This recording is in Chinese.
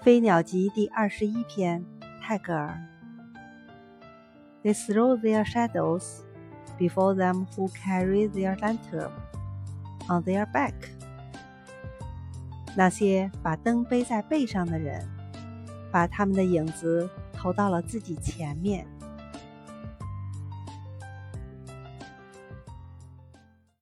飞鸟集第二十一篇泰戈尔 they throw their shadows before them who carry their lantern on their back 那些把灯背在背上的人把他们的影子投到了自己前面